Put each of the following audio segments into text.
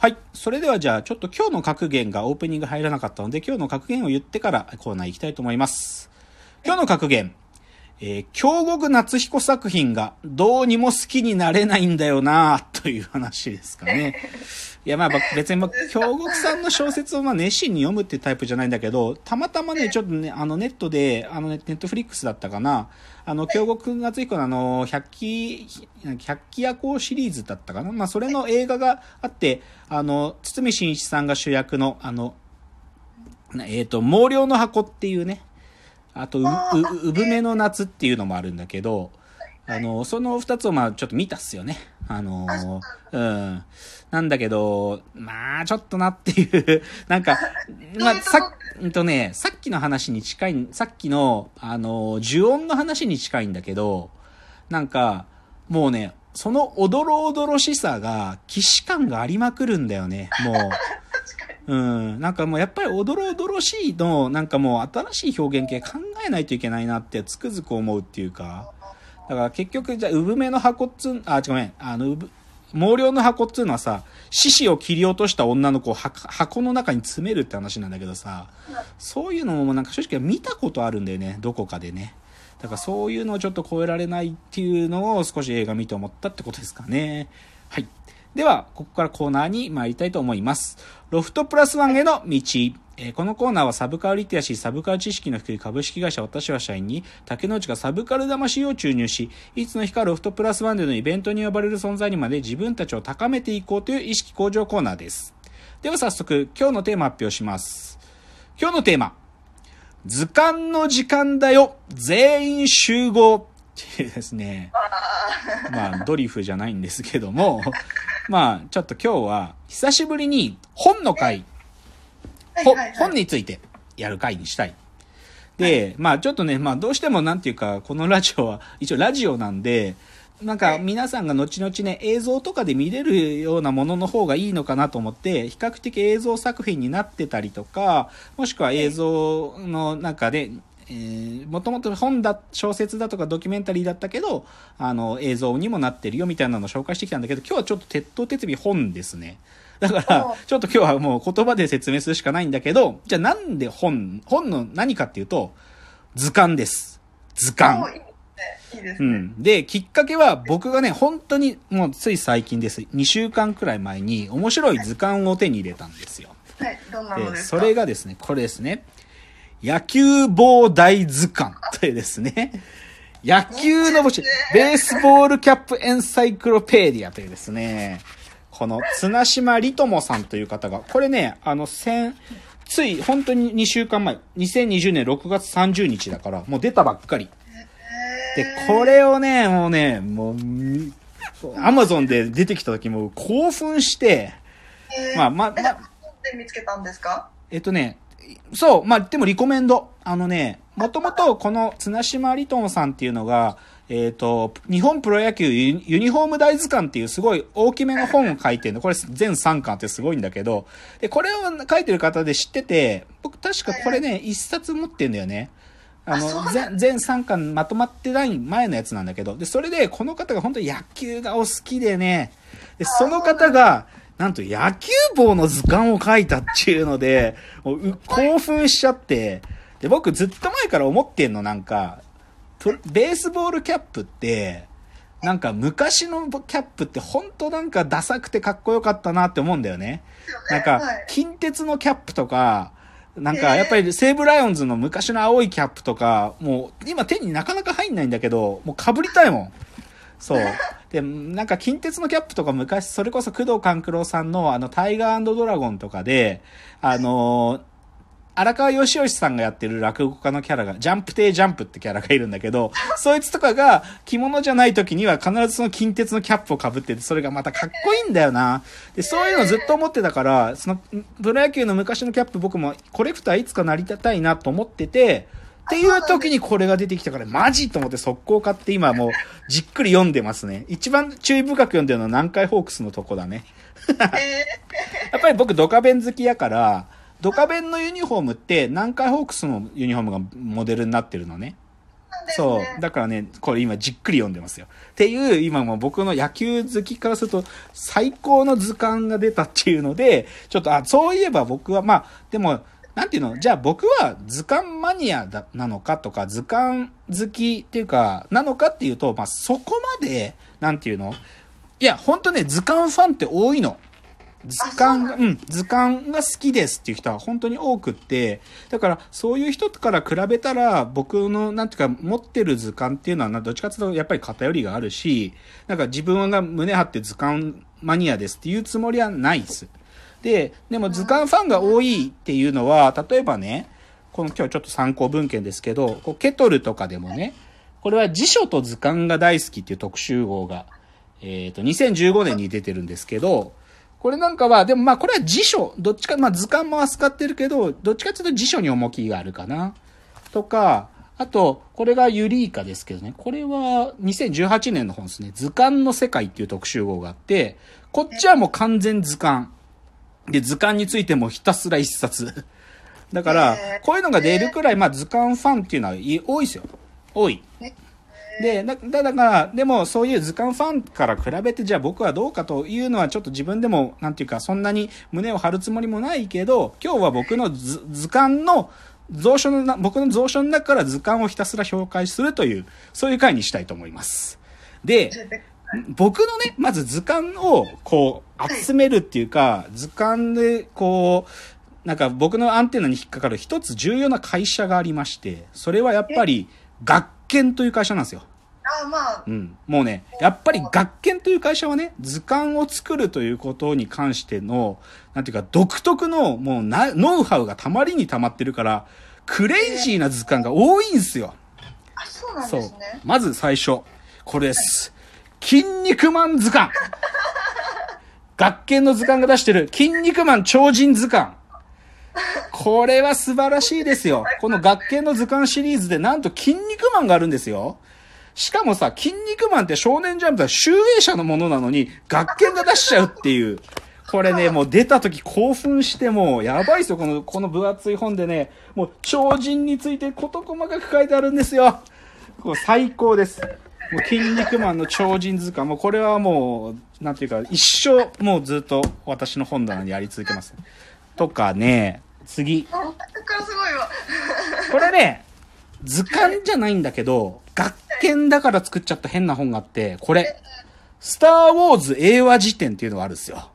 はい。それではじゃあ、ちょっと今日の格言がオープニング入らなかったので、今日の格言を言ってからコーナー行きたいと思います。今日の格言。えー、京極夏彦作品がどうにも好きになれないんだよなという話ですかね。いや、まあ別に、京極さんの小説をまあ熱心に読むっていうタイプじゃないんだけど、たまたまね、ちょっとね、あのネットで、あのネットフリックスだったかな、あの、京極夏彦のあの、百鬼、百鬼夜行シリーズだったかなまあそれの映画があって、あの、堤真一さんが主役の、あの、えっ、と、毛量の箱っていうね、あとう、う、産めの夏っていうのもあるんだけど、あの、その二つをまあちょっと見たっすよね。あの、うん。なんだけど、まあちょっとなっていう、なんか、まあさっ、とね、さっきの話に近い、さっきの、あの、呪音の話に近いんだけど、なんか、もうね、そのおどろおどろしさが、既視感がありまくるんだよね、もう。うん。なんかもうやっぱりおどろおどろしいの、なんかもう新しい表現系考えないといけないなってつくづく思うっていうか。だから結局、じゃあ、産めの箱っつう、あ、ごめん、あの、毛量の箱っつうのはさ、獅子を切り落とした女の子を箱の中に詰めるって話なんだけどさ、そういうのもなんか正直見たことあるんだよね、どこかでね。だからそういうのをちょっと超えられないっていうのを少し映画見て思ったってことですかね。はい。では、ここからコーナーに参りたいと思います。ロフトプラスワンへの道。えー、このコーナーはサブカルリテラシー、サブカル知識の低い株式会社私は社員に、竹之内がサブカル魂を注入し、いつの日かロフトプラスワンでのイベントに呼ばれる存在にまで自分たちを高めていこうという意識向上コーナーです。では早速、今日のテーマ発表します。今日のテーマ。図鑑の時間だよ全員集合っていうですね。まあ、ドリフじゃないんですけども、まあ、ちょっと今日は、久しぶりに本の回、本についてやる回にしたい。で、まあちょっとね、まあどうしてもなんていうか、このラジオは、一応ラジオなんで、なんか皆さんが後々ね、映像とかで見れるようなものの方がいいのかなと思って、比較的映像作品になってたりとか、もしくは映像の中で、えー、もともと本だ、小説だとかドキュメンタリーだったけど、あの、映像にもなってるよみたいなのを紹介してきたんだけど、今日はちょっと鉄頭鉄尾本ですね。だから、ちょっと今日はもう言葉で説明するしかないんだけど、じゃあなんで本、本の何かっていうと、図鑑です。図鑑。いいですね。うん。で、きっかけは僕がね、本当にもうつい最近です。2週間くらい前に面白い図鑑を手に入れたんですよ。はい、どんなので、ですか？それがですね、これですね。野球棒大図鑑というですね、野球の星、ベースボールキャップエンサイクロペディアというですね、この綱島リトモさんという方が、これね、あの、先、つい、本当に2週間前、2020年6月30日だから、もう出たばっかり。で、これをね、もうね、もう、アマゾンで出てきた時も興奮して、まあ、まあ、まあ、で見つけたんですか？えっとね、そう、まあ、でもリコメンド。あのね、もともとこの綱島リトンさんっていうのが、えっ、と、日本プロ野球ユユニフォーム大図鑑っていうすごい大きめの本を書いてるの。これ全3巻ってすごいんだけど、で、これを書いてる方で知ってて、僕確かこれね、一冊持ってんだよね。あの、全、全3巻まとまってない前のやつなんだけど、で、それでこの方が本当に野球がお好きでね、で、その方が、なんと野球棒の図鑑を書いたっていうので、もう興奮しちゃって、で、僕ずっと前から思ってんの、なんか、ベースボールキャップって、なんか昔のキャップって本当なんかダサくてかっこよかったなって思うんだよね。なんか、近鉄のキャップとか、なんかやっぱり西武ライオンズの昔の青いキャップとか、もう今手になかなか入んないんだけど、もう被りたいもん。そう。で、なんか近鉄のキャップとか昔、それこそ工藤官九郎さんのあのタイガードラゴンとかで、あのー、荒川義義さんがやってる落語家のキャラが、ジャンプ亭ジャンプってキャラがいるんだけど、そいつとかが着物じゃない時には必ずその近鉄のキャップを被ってて、それがまたかっこいいんだよな。で、そういうのずっと思ってたから、その、プロ野球の昔のキャップ僕もコレクターいつかなりたいなと思ってて、っていう時にこれが出てきたから、マジと思って速攻買って今もうじっくり読んでますね。一番注意深く読んでるのは南海ホークスのとこだね。やっぱり僕ドカベン好きやから、ドカベンのユニフォームって南海ホークスのユニフォームがモデルになってるのね。そう。だからね、これ今じっくり読んでますよ。っていう、今も僕の野球好きからすると、最高の図鑑が出たっていうので、ちょっと、あ、そういえば僕は、まあ、でも、なんていうの？じゃあ僕は図鑑マニアだなのかとか、図鑑好きっていうか、なのかっていうと、まあそこまで、なんていうの？いや、ほんとね、図鑑ファンって多いの。図鑑うん、図鑑が好きですっていう人は本当に多くって、だからそういう人から比べたら、僕の、なんていうか、持ってる図鑑っていうのはな、どっちかっていうとやっぱり偏りがあるし、なんか自分が胸張って図鑑マニアですっていうつもりはないです。で、でも図鑑ファンが多いっていうのは、例えばね、この今日ちょっと参考文献ですけど、こうケトルとかでもね、これは辞書と図鑑が大好きっていう特集号が、えっ、と、2015年に出てるんですけど、これなんかは、でもまあこれは辞書、どっちか、まあ図鑑も扱ってるけど、どっちかっていうと辞書に重きがあるかな。とか、あと、これがユリーカですけどね、これは2018年の本ですね。図鑑の世界っていう特集号があって、こっちはもう完全図鑑。で、図鑑についてもひたすら一冊。だからこういうのが出るくらい、まあ図鑑ファンっていうのはい多いですよ。多い。で、だだだから、でもそういう図鑑ファンから比べて、じゃあ僕はどうかというのはちょっと自分でも、なんていうか、そんなに胸を張るつもりもないけど、今日は僕の図図鑑の、蔵書のな、僕の蔵書の中から図鑑をひたすら紹介するという、そういう回にしたいと思います。で、僕のね、まず図鑑をこう集めるっていうか、図鑑でこう、なんか僕のアンテナに引っかかる一つ重要な会社がありまして、それはやっぱり学研という会社なんですよ。あまあ、うん。もうね、やっぱり学研という会社はね、図鑑を作るということに関しての、なんていうか独特のもうな、ノウハウがたまりにたまってるから、クレイジーな図鑑が多いんですよ。あ、そうなんですね。。まず最初、これです。筋肉マン図鑑。学研の図鑑が出してる、筋肉マン超人図鑑。これは素晴らしいですよ。この学研の図鑑シリーズでなんと筋肉マンがあるんですよ。しかもさ、筋肉マンって少年ジャンプは集英社のものなのに、学研が出しちゃうっていう。これね、もう出た時興奮してもう、やばいですよ、この、この分厚い本でね、もう超人について事細かく書いてあるんですよ。こう最高です。もう筋肉マンの超人図鑑、もうこれはもう、なんていうか、一生もうずっと私の本棚にあり続けます。とかね、次。あ、これすごいわ。これね、図鑑じゃないんだけど、学研だから作っちゃった変な本があって、これ、スターウォーズ英和辞典っていうのがあるんですよ。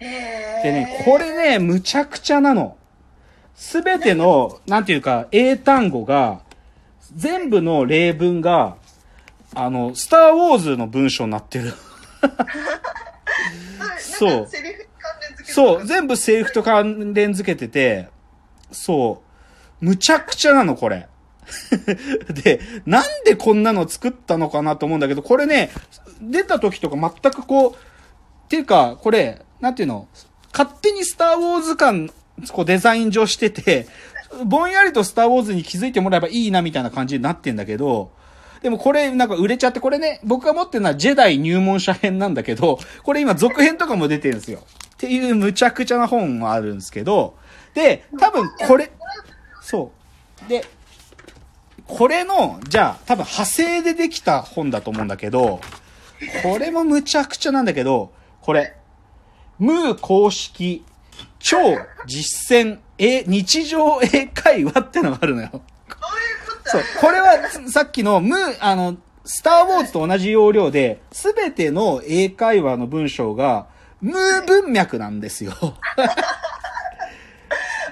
えー、でね、これね、むちゃくちゃなの。すべての、なんていうか、英単語が、全部の例文が、あの、スターウォーズの文章になってる。そう。そう、全部セリフと関連付けてて、そう、むちゃくちゃなの、これ。で、なんでこんなの作ったのかなと思うんだけど、これね、出た時とか全くこう、っていうか、これ、なんていうの、勝手にスターウォーズ感、こうデザイン上してて、ぼんやりとスターウォーズに気づいてもらえばいいなみたいな感じになってんだけど、でもこれなんか売れちゃって、これね、僕が持ってるのはジェダイ入門者編なんだけど、これ今続編とかも出てるんですよ。っていうむちゃくちゃな本もあるんですけど、で、多分これ、そう。で、これの、じゃあ多分派生でできた本だと思うんだけど、これもむちゃくちゃなんだけど、これ、ムー公式超実践え日常英会話ってのがあるのよ。そう。これはさっきのムー、あの、スターウォーズと同じ要領で、すべての英会話の文章が、ムー文脈なんですよ。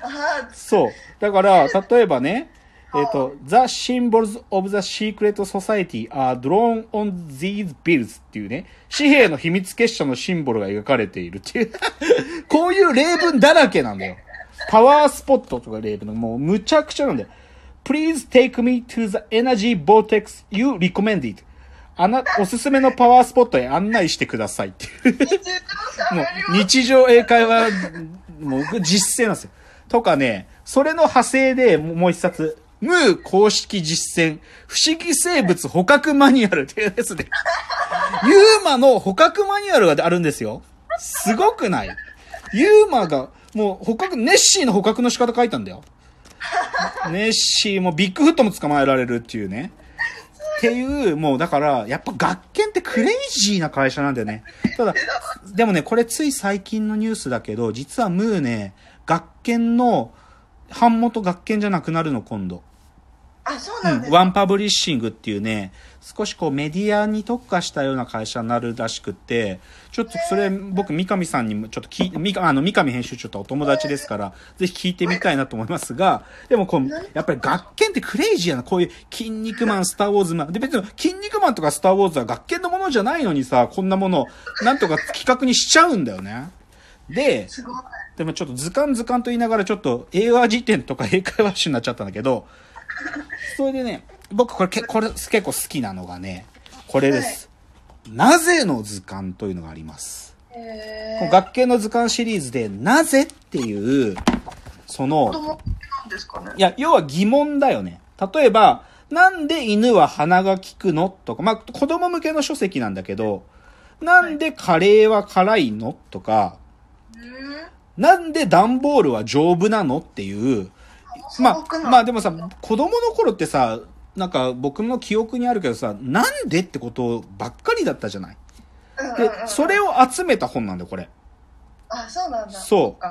あそう。だから、例えばね、えっ、と、The symbols of the secret society are drawn on these bills っていうね、紙幣の秘密結社のシンボルが描かれているっていう、こういう例文だらけなんだよ。パワースポットとか例文の、もうむちゃくちゃなんだよ。Please take me to the energy vortex you recommended. あな、おすすめのパワースポットへ案内してくださいっていう。日常もう日常英会話、もう実践なんですよ。とかね、それの派生でもうもう一冊、ムー公式実践、不思議生物捕獲マニュアルっていうやつで、ユーマの捕獲マニュアルがあるんですよ。すごくないユーマが、もう捕獲、ネッシーの捕獲の仕方書いたんだよ。ネッシーもビッグフットも捕まえられるっていうね。っていう、もうだから、やっぱ学研ってクレイジーな会社なんだよね。ただ、でもね、これつい最近のニュースだけど、実はムーね、学研の、版元学研じゃなくなるの、今度。あ、そううなんですん、ワンパブリッシングっていうね、少しこうメディアに特化したような会社になるらしくって、ちょっとそれ僕三上さんにもちょっと聞いみかあの三上編集長とお友達ですから、ぜひ聞いてみたいなと思いますが、でもこう、やっぱり学研ってクレイジーやな、こういう筋肉マン、スターウォーズマン。で別に筋肉マンとかスターウォーズは学研のものじゃないのにさ、こんなもの、なんとか企画にしちゃうんだよね。で。でもちょっと図鑑図鑑と言いながらちょっと英和辞典とか英会話集になっちゃったんだけど、それでね、僕これけこれ結構好きなのがね、これです。なぜの図鑑というのがあります。この学研の図鑑シリーズで、なぜっていう、そ子の、いや、要は疑問だよね。例えば、なんで犬は鼻が利くのとか、まあ、子供向けの書籍なんだけど、なんでカレーは辛いのとか。なんで段ボールは丈夫なのっていう、まあ、まあでもさ、子供の頃ってさ、なんか僕の記憶にあるけどさ、なんでってことばっかりだったじゃない？でそれを集めた本なんだよ、これ。あ、そうなんだ。そう。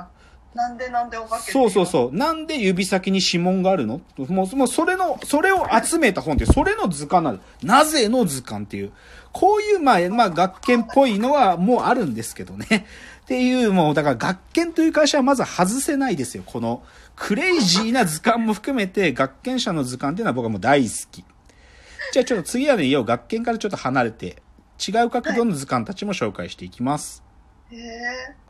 なんでなんでお化けそうそうう。そう。なんで指先に指紋があるの？もう、もうそれの、それを集めた本って、それの図鑑なの。なぜの図鑑っていう。こういう、まあ、まあ、学研っぽいのはもうあるんですけどね。っていう、もう、だから学研という会社はまず外せないですよ。この、クレイジーな図鑑も含めて、学研者の図鑑っていうのは僕はもう大好き。じゃあちょっと次はね、要学研からちょっと離れて、違う角度の図鑑たちも紹介していきます。へえ。